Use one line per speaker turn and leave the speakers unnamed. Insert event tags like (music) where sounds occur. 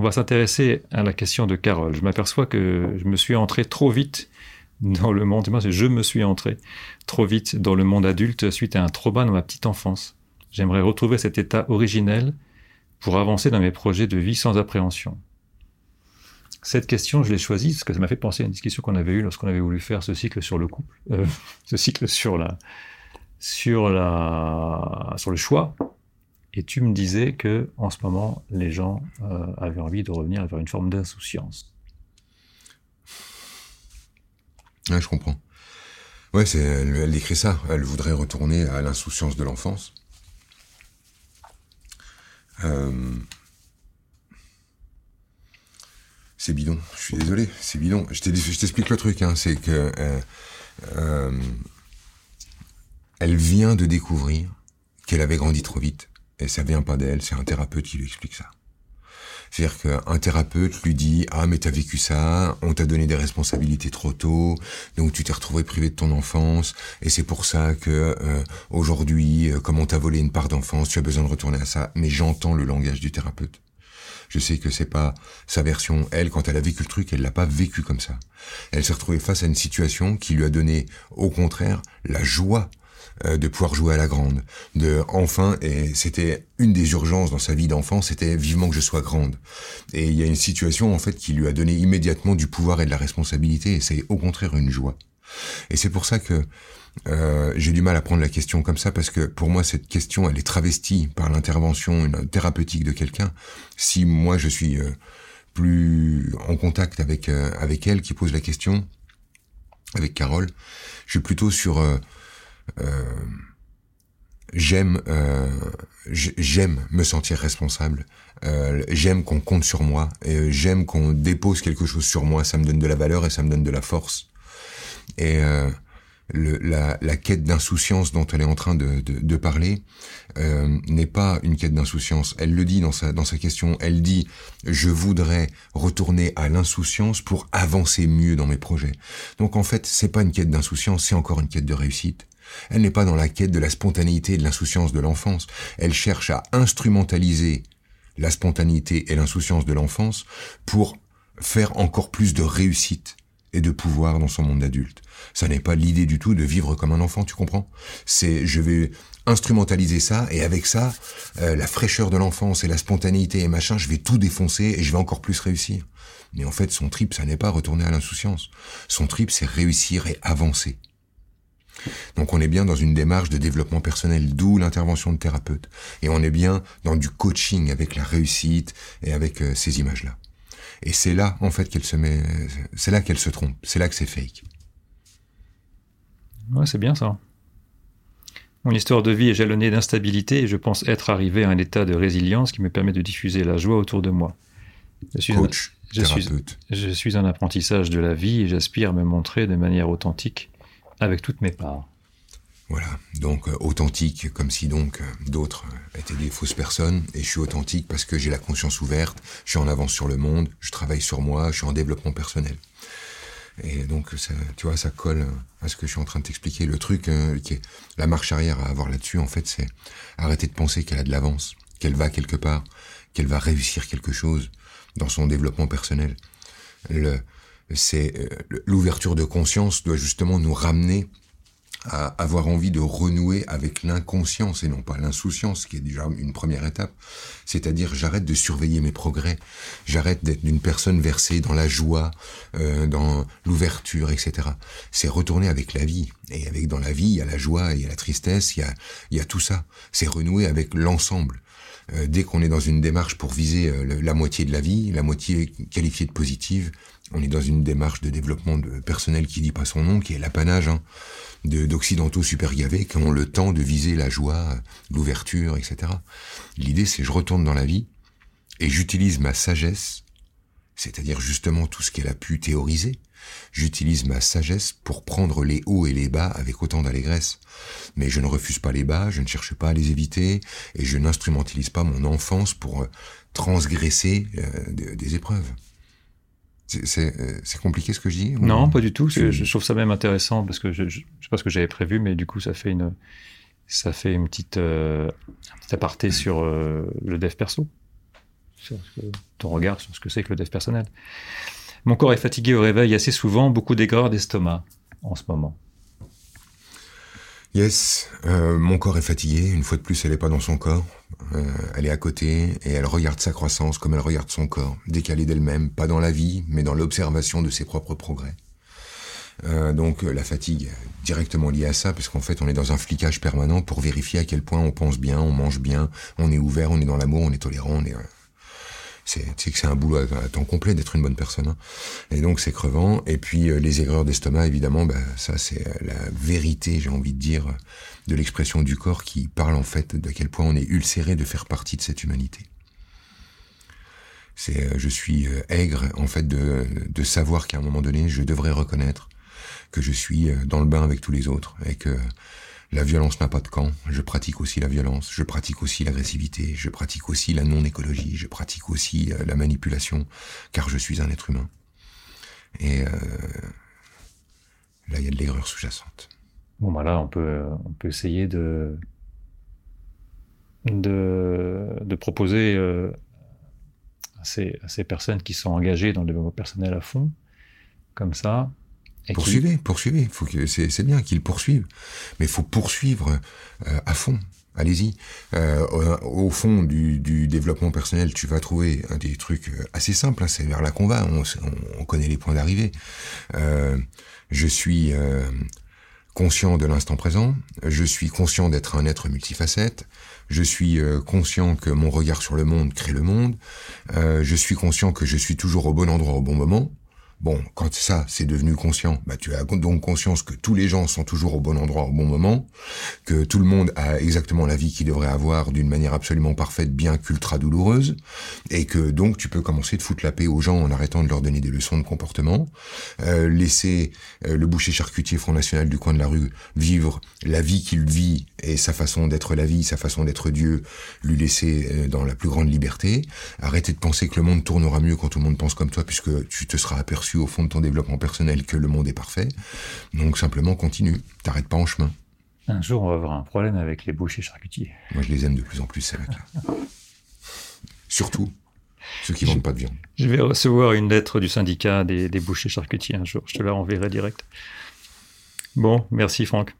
On va s'intéresser à la question de Carole. Je m'aperçois que je me suis entré trop vite dans le monde, je me suis entré trop vite dans le monde adulte suite à un trauma dans ma petite enfance. J'aimerais retrouver cet état originel pour avancer dans mes projets de vie sans appréhension. Cette question, je l'ai choisie parce que ça m'a fait penser à une discussion qu'on avait eue lorsqu'on avait voulu faire ce cycle sur le couple, euh, (laughs) ce cycle sur la, sur la, sur le choix. Et tu me disais que en ce moment, les gens euh, avaient envie de revenir vers une forme d'insouciance.
Ouais, je comprends. Ouais, c'est, elle, décrit ça. Elle voudrait retourner à l'insouciance de l'enfance. Euh, c'est bidon. Je suis désolé, c'est bidon. Je t'explique le truc. Hein. C'est que euh, elle vient de découvrir qu'elle avait grandi trop vite. Et ça vient pas d'elle, c'est un thérapeute qui lui explique ça. C'est-à-dire qu'un thérapeute lui dit ah mais t'as vécu ça, on t'a donné des responsabilités trop tôt, donc tu t'es retrouvé privé de ton enfance et c'est pour ça que euh, aujourd'hui, comme on t'a volé une part d'enfance, tu as besoin de retourner à ça. Mais j'entends le langage du thérapeute. Je sais que c'est pas sa version. Elle, quand elle a vécu le truc, elle l'a pas vécu comme ça. Elle s'est retrouvée face à une situation qui lui a donné, au contraire, la joie euh, de pouvoir jouer à la grande, de enfin, et c'était une des urgences dans sa vie d'enfant, c'était vivement que je sois grande. Et il y a une situation en fait qui lui a donné immédiatement du pouvoir et de la responsabilité, et c'est au contraire une joie. Et c'est pour ça que euh, j'ai du mal à prendre la question comme ça parce que pour moi cette question elle est travestie par l'intervention thérapeutique de quelqu'un. Si moi je suis euh, plus en contact avec euh, avec elle qui pose la question, avec Carole, je suis plutôt sur j'aime j'aime me sentir responsable. j'aime qu'on compte sur moi. j'aime qu'on dépose quelque chose sur moi. Ça me donne de la valeur et ça me donne de la force. Et la, quête d'insouciance dont elle est en train de, parler euh, n'est pas une quête d'insouciance. Elle le dit dans sa, dans sa question. Elle dit je voudrais retourner à l'insouciance pour avancer mieux dans mes projets. Donc en fait, c'est pas une quête d'insouciance, c'est encore une quête de réussite. Elle n'est pas dans la quête de la spontanéité et de l'insouciance de l'enfance. Elle cherche à instrumentaliser la spontanéité et l'insouciance de l'enfance pour faire encore plus de réussite et de pouvoir dans son monde adulte. Ça n'est pas l'idée du tout de vivre comme un enfant, tu comprends? C'est je vais instrumentaliser ça et avec ça, euh, la fraîcheur de l'enfance et la spontanéité et machin, je vais tout défoncer et je vais encore plus réussir. Mais en fait, son trip, ça n'est pas retourner à l'insouciance. Son trip, c'est réussir et avancer. Donc on est bien dans une démarche de développement personnel, d'où l'intervention de thérapeute. Et on est bien dans du coaching avec la réussite et avec euh, ces images-là. Et c'est là, en fait, qu'elle se met, c'est là qu'elle se trompe, c'est là que c'est fake.
Ouais, c'est bien ça. Mon histoire de vie est jalonnée d'instabilité et je pense être arrivé à un état de résilience qui me permet de diffuser la joie autour de moi.
Je suis Coach,
je Suis, je suis un apprentissage de la vie et j'aspire à me montrer de manière authentique avec toutes mes parts.
Voilà, donc euh, authentique, comme si donc euh, d'autres euh, étaient des fausses personnes, et je suis authentique parce que j'ai la conscience ouverte, je suis en avance sur le monde, je travaille sur moi, je suis en développement personnel. Et donc, ça, tu vois, ça colle à ce que je suis en train de t'expliquer. Le truc, qui est la marche arrière à avoir là-dessus, en fait, c'est arrêter de penser qu'elle a de l'avance, qu'elle va quelque part, qu'elle va réussir quelque chose dans son développement personnel. Le, c'est l'ouverture de conscience doit justement nous ramener à avoir envie de renouer avec l'inconscience et non pas l'insouciance, qui est déjà une première étape. C'est-à-dire, j'arrête de surveiller mes progrès, j'arrête d'être une personne versée dans la joie, euh, dans l'ouverture, etc. C'est retourner avec la vie. Et avec dans la vie, il y a la joie, il y a la tristesse, il y a, il y a tout ça. C'est renouer avec l'ensemble. Euh, dès qu'on est dans une démarche pour viser euh, la moitié de la vie, la moitié qualifiée de positive, on est dans une démarche de développement personnel qui dit pas son nom, qui est l'apanage. Hein d'occidentaux super gavés qui ont le temps de viser la joie, l'ouverture, etc. L'idée, c'est je retourne dans la vie et j'utilise ma sagesse, c'est-à-dire justement tout ce qu'elle a pu théoriser. J'utilise ma sagesse pour prendre les hauts et les bas avec autant d'allégresse. Mais je ne refuse pas les bas, je ne cherche pas à les éviter, et je n'instrumentalise pas mon enfance pour euh, transgresser euh, des épreuves. Euh, c'est compliqué ce que je dis
Non, pas du tout. Je, trouve ça même intéressant parce que je ne sais pas ce que j'avais prévu, mais du coup, ça fait une, ça fait une petite, euh, un petit aparté sur euh, le dev perso. Sur ton regard sur ce que c'est que le dev personnel. Mon corps est fatigué au réveil assez souvent, beaucoup d'aigreur d'estomac en ce moment.
Yes, euh, mon corps est fatigué. Une fois de plus, elle n'est pas dans son corps. Euh, elle est à côté et elle regarde sa croissance comme elle regarde son corps, décalée d'elle-même, pas dans la vie, mais dans l'observation de ses propres progrès. Euh, donc la fatigue directement liée à ça, parce qu'en fait on est dans un flicage permanent pour vérifier à quel point on pense bien, on mange bien, on est ouvert, on est dans l'amour, on est tolérant, on est c'est que c'est un boulot à, temps complet d'être une bonne personne. Hein. Et donc c'est crevant. Et puis euh, les aigreurs d'estomac, évidemment, bah, ça c'est euh, la vérité, j'ai envie de dire, de l'expression du corps qui parle en fait de quel point on est ulcéré de faire partie de cette humanité. C'est, euh, je suis aigre en fait de, de savoir qu'à un moment donné, je devrais reconnaître que je suis dans le bain avec tous les autres et que la violence n'a pas de camp. Je pratique aussi la violence. Je pratique aussi l'agressivité. Je pratique aussi la non-écologie. Je pratique aussi euh, la manipulation, car je suis un être humain. Et euh, là, il y a de l'erreur sous-jacente.
Bon, bah là, on peut, on peut essayer de, de, proposer euh, à, ces, à, ces, personnes qui sont engagées dans le développement personnel à fond, comme ça,
poursuivez, poursuivez. Faut que c'est bien qu'ils poursuivent, mais faut poursuivre euh, à fond. Allez-y. Euh, au, fond du, développement personnel, tu vas trouver des trucs euh, assez simples. Hein, c'est vers là qu'on va. On, connaît les points d'arrivée. je suis conscient de l'instant présent. Je suis conscient d'être un être multifacette. Je suis conscient que mon regard sur le monde crée le monde. je suis conscient que je suis toujours au bon endroit au bon moment. Bon, quand ça, c'est devenu conscient, bah, tu as donc conscience que tous les gens sont toujours au bon endroit au bon moment, que tout le monde a exactement la vie qu'il devrait avoir d'une manière absolument parfaite, bien qu'ultra douloureuse, et que donc tu peux commencer de foutre la paix aux gens en arrêtant de leur donner des leçons de comportement, euh, laisser euh, le boucher charcutier Front National du coin de la rue vivre la vie qu'il vit et sa façon d'être la vie, sa façon d'être Dieu, lui laisser euh, dans la plus grande liberté, arrêter de penser que le monde tournera mieux quand tout le monde pense comme toi, puisque tu te seras aperçu au fond de ton développement personnel que le monde est parfait. Donc simplement continue, t'arrêtes pas en chemin.
Un jour, on va avoir un problème avec les bouchers charcutiers.
Moi, je les aime de plus en plus, ces mecs-là. (laughs) Surtout ceux qui ne vendent pas de viande.
Je vais recevoir une lettre du syndicat des, des bouchers charcutiers un jour. Je te la renverrai direct. Bon, merci Franck.